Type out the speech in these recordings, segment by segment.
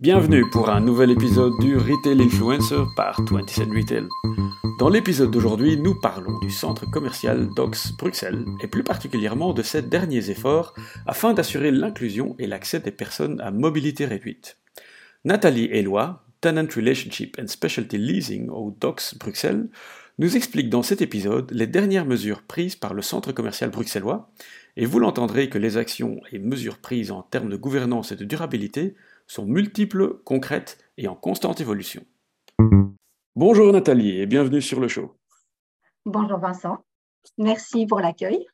Bienvenue pour un nouvel épisode du Retail Influencer par 27 Retail. Dans l'épisode d'aujourd'hui, nous parlons du centre commercial Docks Bruxelles et plus particulièrement de ses derniers efforts afin d'assurer l'inclusion et l'accès des personnes à mobilité réduite. Nathalie Eloi, Tenant Relationship and Specialty Leasing au Docks Bruxelles, nous explique dans cet épisode les dernières mesures prises par le centre commercial bruxellois, et vous l'entendrez que les actions et mesures prises en termes de gouvernance et de durabilité sont multiples, concrètes et en constante évolution. Bonjour Nathalie et bienvenue sur le show. Bonjour Vincent, merci pour l'accueil.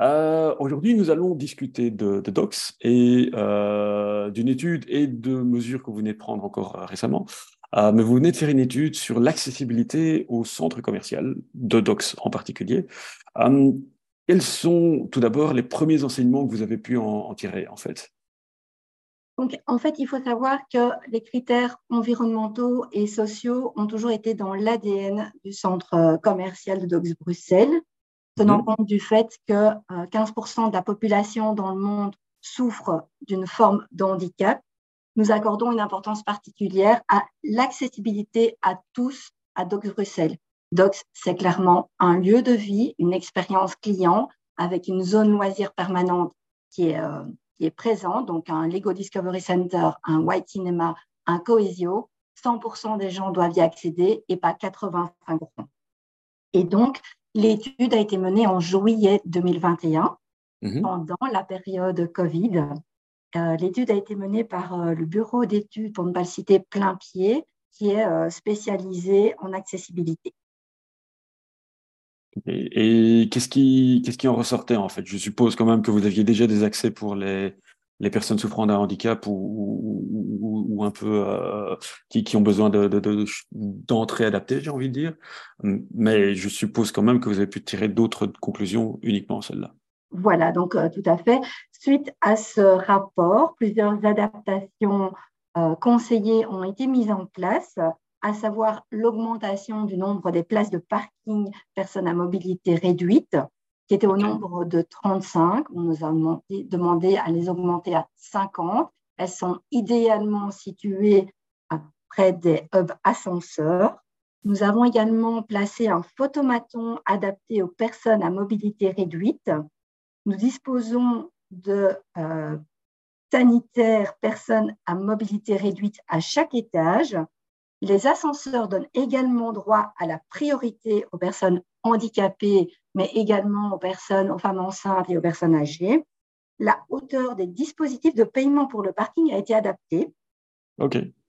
Euh, aujourd'hui, nous allons discuter de, DOCS et euh, d'une étude et de mesures que vous venez de prendre encore euh, récemment. mais vous venez de faire une étude sur l'accessibilité au centre commercial, de DOCS en particulier. quels sont tout d'abord les premiers enseignements que vous avez pu en tirer en fait? Donc, en fait, il faut savoir que les critères environnementaux et sociaux ont toujours été dans l'ADN du centre euh, commercial de Docs Bruxelles, tenant mhm. compte du fait que 15% euh, de la population dans le monde souffre d'une forme de handicap. Nous accordons une importance particulière à l'accessibilité à tous à Docs Bruxelles. Docs, c'est clairement un lieu de vie, une expérience client avec une zone loisir permanente qui est euh, qui est présent, donc un Lego Discovery Center, un White Cinema, un Coesio, 100% des gens doivent y accéder et pas 85%. Et donc, l'étude a été menée en juillet 2021, mhm. pendant la période Covid. Euh, l'étude a été menée par euh, le bureau d'études, pour ne pas le citer, plein pied, qui est euh, spécialisé en accessibilité. Et, qu'est-ce qui, qu'est-ce qui en ressortait en fait? Je suppose quand même que vous aviez déjà des accès pour les, les personnes souffrant d'un handicap ou, ou, un peu euh, qui, qui, ont besoin de, d'entrée adaptée, j'ai envie de dire. Mais je suppose quand même que vous avez pu tirer d'autres conclusions uniquement celle-là. Voilà, donc euh, tout à fait. Suite à ce rapport, plusieurs adaptations euh, conseillées ont été mises en place à savoir l'augmentation du nombre des places de parking personnes à mobilité réduite, qui était au nombre de 35. On nous a demandé à les augmenter à 50. Elles sont idéalement situées près des hubs ascenseurs. Nous avons également placé un photomaton adapté aux personnes à mobilité réduite. Nous disposons de euh, sanitaires personnes à mobilité réduite à chaque étage les ascenseurs donnent également droit à la priorité aux personnes handicapées, mais également aux personnes, aux femmes enceintes et aux personnes âgées. La hauteur des dispositifs de paiement pour le parking a été adaptée.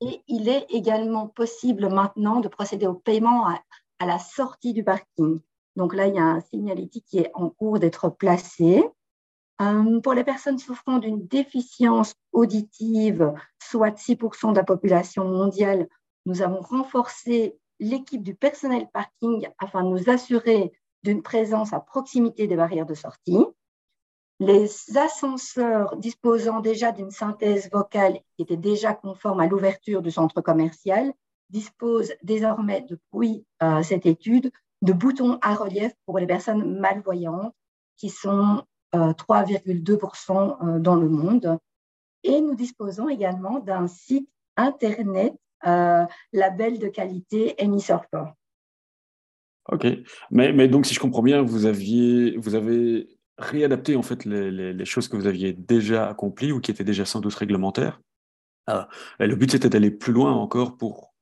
Et il est également possible maintenant de procéder au paiement à, la sortie du parking. Donc là, il y a un signalétique qui est en cours d'être placé. Euh, pour les personnes souffrant d'une déficience auditive, soit 6% de la population mondiale, nous avons renforcé l'équipe du personnel parking afin de nous assurer d'une présence à proximité des barrières de sortie. Les ascenseurs disposant déjà d'une synthèse vocale qui était déjà conforme à l'ouverture du centre commercial disposent désormais, depuis euh, cette étude, de boutons à relief pour les personnes malvoyantes qui sont 3,2% euh, euh, dans le monde. Et nous disposons également d'un site Internet label de qualité émisseur fort. Ok, mais, mais, donc si je comprends bien, vous, aviez, vous avez réadapté en fait les, les, choses que vous aviez déjà accomplies ou qui étaient déjà sans doute réglementaires. Ah, le but c'était d'aller plus loin encore pour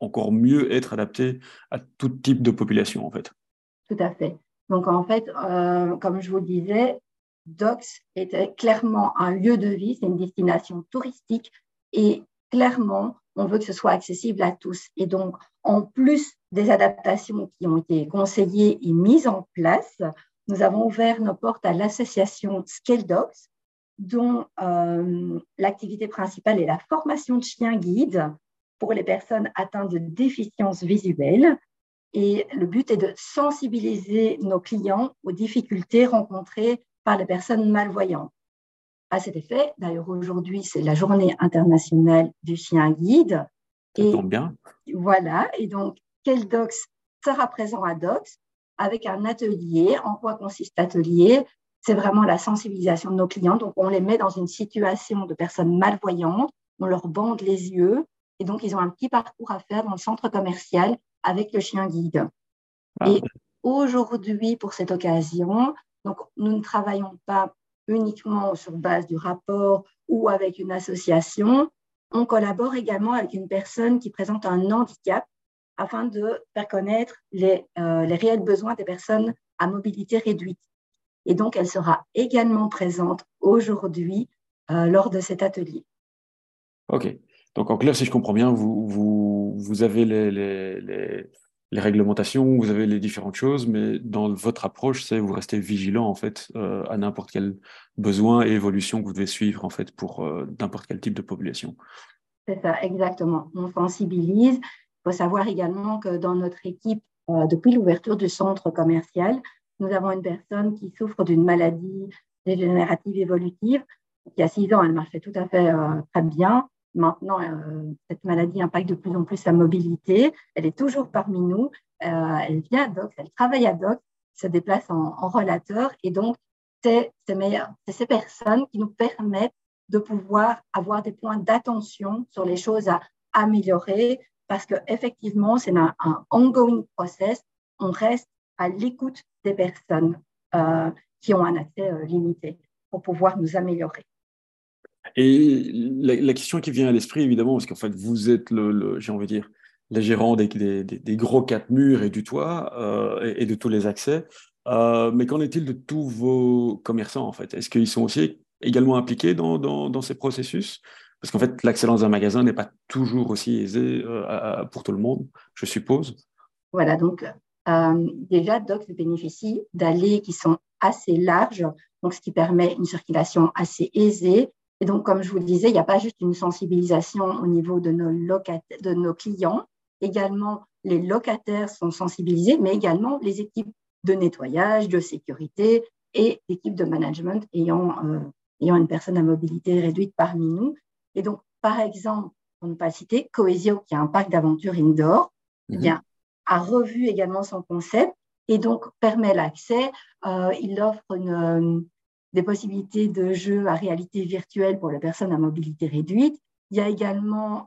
encore mieux être adapté à tout type de population en fait. Tout à fait. Donc en fait, euh, comme je vous le disais, DOCS était clairement un lieu de vie, c'est une destination touristique et clairement, on veut que ce soit accessible à tous. Et donc, en plus des adaptations qui ont été conseillées et mises en place, nous avons ouvert nos portes à l'association Scale Dogs, dont euh, l'activité principale est la formation de chiens guides pour les personnes atteintes de déficience visuelle. Et le but est de sensibiliser nos clients aux difficultés rencontrées par les personnes malvoyantes à cet effet. D'ailleurs, aujourd'hui, c'est la journée internationale du chien guide. Ça et tombe bien. Voilà. Et donc, quel docs sera présent à Docs avec un atelier. En quoi consiste l'atelier? C'est vraiment la sensibilisation de nos clients. Donc, on les met dans une situation de personnes malvoyantes on leur bande les yeux et donc ils ont un petit parcours à faire dans le centre commercial avec le chien guide. Ah. Et aujourd'hui, pour cette occasion, donc nous ne travaillons pas uniquement sur base du rapport ou avec une association, on collabore également avec une personne qui présente un handicap afin de faire connaître les, euh, réels besoins des personnes à mobilité réduite. Et donc, elle sera également présente aujourd'hui euh, lors de cet atelier. OK. Donc, en clair, si je comprends bien, vous, vous, avez les, les, réglementations, vous avez les différentes choses, mais dans votre approche, c'est vous restez vigilant, en fait, euh, à n'importe quel besoin et évolution que vous devez suivre, en fait, pour euh, n'importe quel type de population. C'est ça, exactement. On sensibilise. Il faut savoir également que dans notre équipe, depuis l'ouverture du centre commercial, nous avons une personne qui souffre d'une maladie dégénérative évolutive. Il y a six ans, elle marchait tout à fait euh, très bien. Maintenant, euh, cette maladie impacte de plus en plus sa mobilité. Elle est toujours parmi nous. Euh, elle vient à Docs, elle travaille à Docs, se déplace en, relateur. Et donc, c'est ces personnes qui nous permettent de pouvoir avoir des points d'attention sur les choses à améliorer parce qu'effectivement, c'est un, ongoing process. On reste à l'écoute des personnes euh, qui ont un accès limité pour pouvoir nous améliorer. Et la, question qui vient à l'esprit, évidemment, parce qu'en fait, vous êtes le, j'ai envie de dire, les gérants des, des, gros quatre murs et du toit euh, et, de tous les accès. mais qu'en est-il de tous vos commerçants, en fait? Est-ce qu'ils sont aussi également impliqués dans, dans, dans ces processus? Parce qu'en fait, l'excellence d'un magasin n'est pas toujours aussi aisée pour tout le monde, je suppose. Voilà, donc euh, déjà, Docs bénéficie d'allées qui sont assez larges, donc ce qui permet une circulation assez aisée. Et donc, comme je vous le disais, il n'y a pas juste une sensibilisation au niveau de nos, de nos clients. Également, les locataires sont sensibilisés, mais également les équipes de nettoyage, de sécurité et l'équipe de management ayant, euh, ayant une personne à mobilité réduite parmi nous. Et donc, par exemple, pour ne pas citer, Coesio, qui a un parc d'aventure indoor, eh bien, a revu également son concept et donc permet l'accès. Euh, il offre une, des possibilités de jeu à réalité virtuelle pour les personnes à mobilité réduite. Il y a également,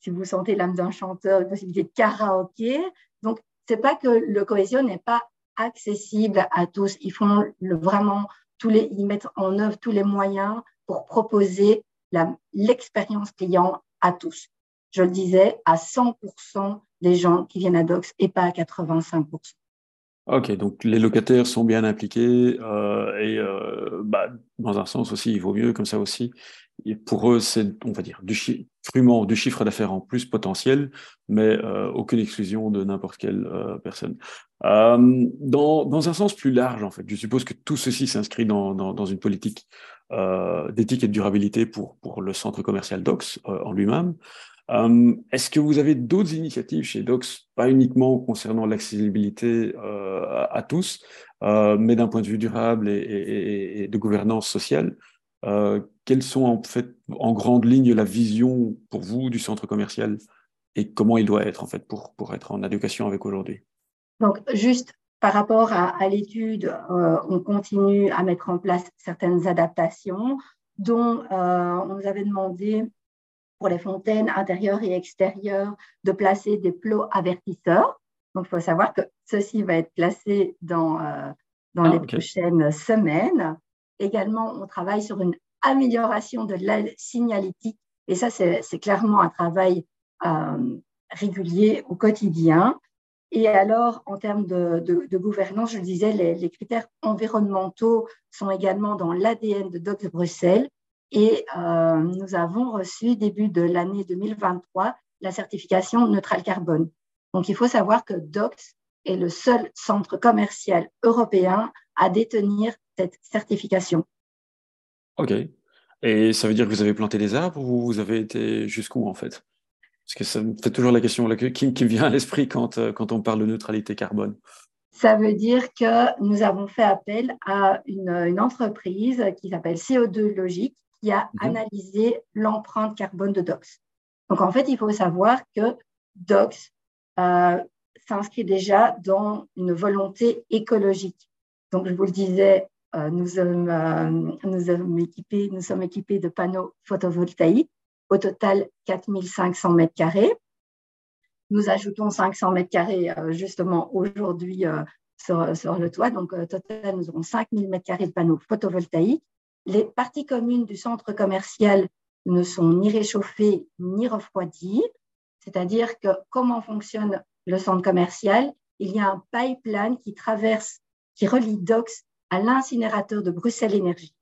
si vous sentez l'âme d'un chanteur, une possibilité de karaoké. Donc, c'est pas que le cohésion n'est pas accessible à tous. Ils font vraiment tous les, ils mettent en œuvre tous les moyens pour proposer l'expérience client à tous. Je le disais, à 100% des gens qui viennent à Docs et pas à 85%. Ok, donc les locataires sont bien impliqués euh, et euh, bah, dans un sens aussi, il vaut mieux comme ça aussi. Et pour eux, c'est, on va dire, du, chi du chiffre d'affaires en plus potentiel, mais euh, aucune exclusion de n'importe quelle euh, personne. Euh, dans, dans, un sens plus large, en fait, je suppose que tout ceci s'inscrit dans, dans, dans, une politique d'éthique et de durabilité pour, pour le centre commercial Docs en lui-même. Euh, est-ce que vous avez d'autres initiatives chez Docs, pas uniquement concernant l'accessibilité euh, à, tous, euh, mais d'un point de vue durable et, de gouvernance sociale Quelles sont en fait, en grande ligne, la vision pour vous du centre commercial et comment il doit être en fait pour, pour être en adéquation avec aujourd'hui? Donc, juste par rapport à, à l'étude, on continue à mettre en place certaines adaptations dont on nous avait demandé pour les fontaines intérieures et extérieures de placer des plots avertisseurs. Donc, il faut savoir que ceci va être placé dans, euh, dans ah, les prochaines semaines. Également, on travaille sur une amélioration de l'aide signalétique. Et ça, c'est clairement un travail euh, régulier au quotidien. Et alors, en termes de, de, gouvernance, je le disais, les, les, critères environnementaux sont également dans l'ADN de Docs Bruxelles. Et euh, nous avons reçu, début de l'année 2023, la certification neutrale carbone. Donc, il faut savoir que DOCS est le seul centre commercial européen à détenir cette certification. OK. Et ça veut dire que vous avez planté des arbres ou vous avez été jusqu'où en fait? Parce que ça me fait toujours la question qui, qui me vient à l'esprit quand, euh, quand on parle de neutralité carbone. Ça veut dire que nous avons fait appel à une, une entreprise qui s'appelle CO2 Logique qui a mhm. analysé l'empreinte carbone de Docs. Donc, en fait, il faut savoir que Docs euh, s'inscrit déjà dans une volonté écologique. Donc, je vous le disais, nous, sommes, nous, sommes équipés, nous sommes équipés de panneaux photovoltaïques, au total 4500 mètres carrés. Nous ajoutons 500 mètres carrés justement aujourd'hui sur, sur, le toit. Donc, au total, nous aurons 5000 mètres carrés de panneaux photovoltaïques. Les parties communes du centre commercial ne sont ni réchauffées ni refroidies. C'est-à-dire que comment fonctionne le centre commercial? Il y a un pipeline qui traverse, qui relie DOX à l'incinérateur de Bruxelles Énergie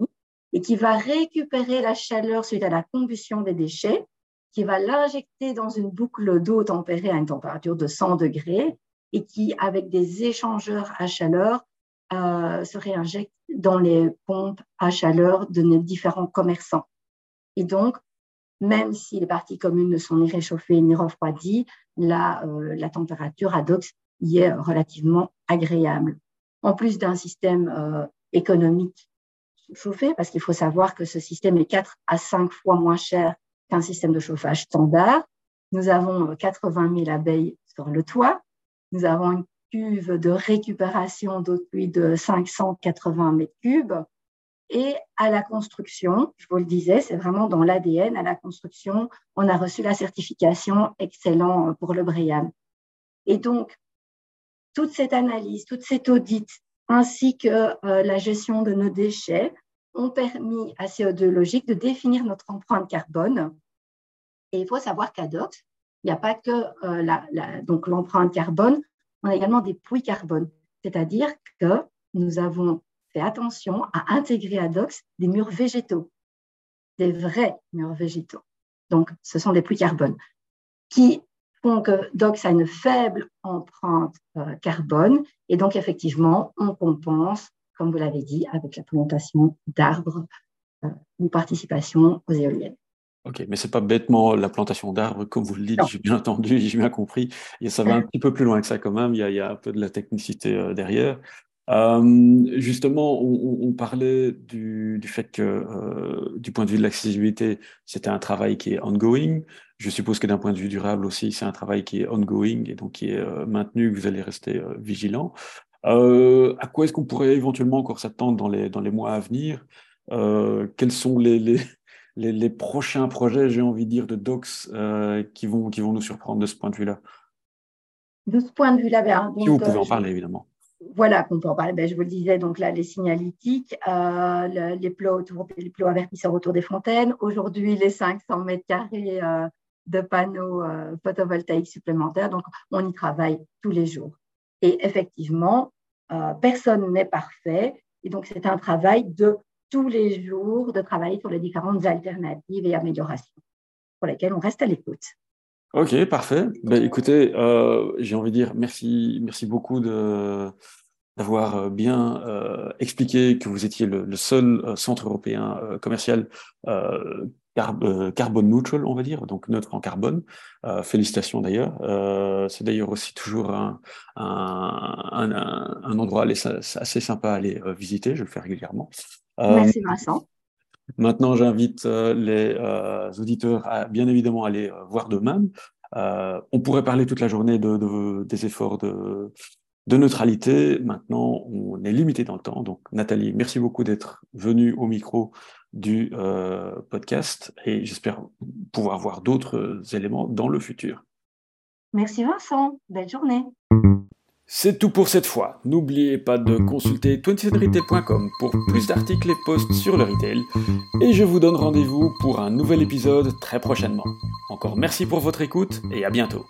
et qui va récupérer la chaleur suite à la combustion des déchets, qui va l'injecter dans une boucle d'eau tempérée à une température de 100 degrés et qui, avec des échangeurs à chaleur, euh, se réinjecte dans les pompes à chaleur de nos différents commerçants. Et donc, même si les parties communes ne sont ni réchauffées ni refroidies, la, euh, la température à DOX y est relativement agréable. En plus d'un système euh, économique chauffé, parce qu'il faut savoir que ce système est 4 à 5 fois moins cher qu'un système de chauffage standard. Nous avons 80 000 abeilles sur le toit. Nous avons une cuve de récupération d'eau de pluie de 580 mètres cubes. Et à la construction, je vous le disais, c'est vraiment dans l'ADN. À la construction, on a reçu la certification excellent pour le BREEAM. Et donc, toute cette analyse, toute cette audit, ainsi que euh, la gestion de nos déchets, ont permis à CO2 Logique de définir notre empreinte carbone. Et il faut savoir qu'à DOX, il n'y a pas que euh, l'empreinte carbone, on a également des puits carbone. C'est-à-dire que nous avons fait attention à intégrer à DOX des murs végétaux, des vrais murs végétaux. Donc, ce sont des puits carbone qui font que DOX a une faible empreinte euh, carbone et donc effectivement, on compense, comme vous l'avez dit, avec la plantation d'arbres euh, ou participation aux éoliennes. Ok, mais c'est pas bêtement la plantation d'arbres, comme vous le dites, j'ai bien entendu, j'ai bien compris. Et ça va un petit peu plus loin que ça quand même, il y a, il y a un peu de la technicité euh, derrière. Euh, justement, on, parlait du, fait que, euh, du point de vue de l'accessibilité, c'était un travail qui est ongoing. Je suppose que d'un point de vue durable aussi, c'est un travail qui est ongoing et donc qui est euh, maintenu, que vous allez rester vigilant. à quoi est-ce qu'on pourrait éventuellement encore s'attendre dans les, dans les mois à venir? Quels sont les, les, les, prochains projets, j'ai envie de dire, de Docs qui, vont, qui vont nous surprendre de ce point de vue-là De ce point de vue-là, bien. Si vous pouvez en parler, évidemment voilà qu'on peut en parler. Ben, je vous le disais, donc là, les signalétiques, euh, les, plots autour, les plots avertisseurs autour des fontaines. Aujourd'hui, les 500 mètres carrés euh, de panneaux euh, photovoltaïques supplémentaires. Donc, on y travaille tous les jours. Et effectivement, personne n'est parfait. Et donc, c'est un travail de tous les jours de travailler sur les différentes alternatives et améliorations pour lesquelles on reste à l'écoute. Ok, parfait. Ben, écoutez, euh, j'ai envie de dire merci, merci beaucoup d'avoir euh, bien euh, expliqué que vous étiez le, seul centre européen commercial carbone neutral, on va dire, donc neutre en carbone. félicitations d'ailleurs. c'est d'ailleurs aussi toujours un, endroit assez sympa à aller visiter. Je le fais régulièrement. Merci Vincent. Maintenant, j'invite euh, les euh, auditeurs à bien évidemment aller euh, voir d'eux-mêmes. on pourrait parler toute la journée de, des efforts de, de neutralité. Maintenant, on est limité dans le temps. Donc, Nathalie, merci beaucoup d'être venue au micro du podcast et j'espère pouvoir voir d'autres éléments dans le futur. Merci Vincent. Belle journée. C'est tout pour cette fois. N'oubliez pas de consulter 27retail.com pour plus d'articles et posts sur le retail. Et je vous donne rendez-vous pour un nouvel épisode très prochainement. Encore merci pour votre écoute et à bientôt.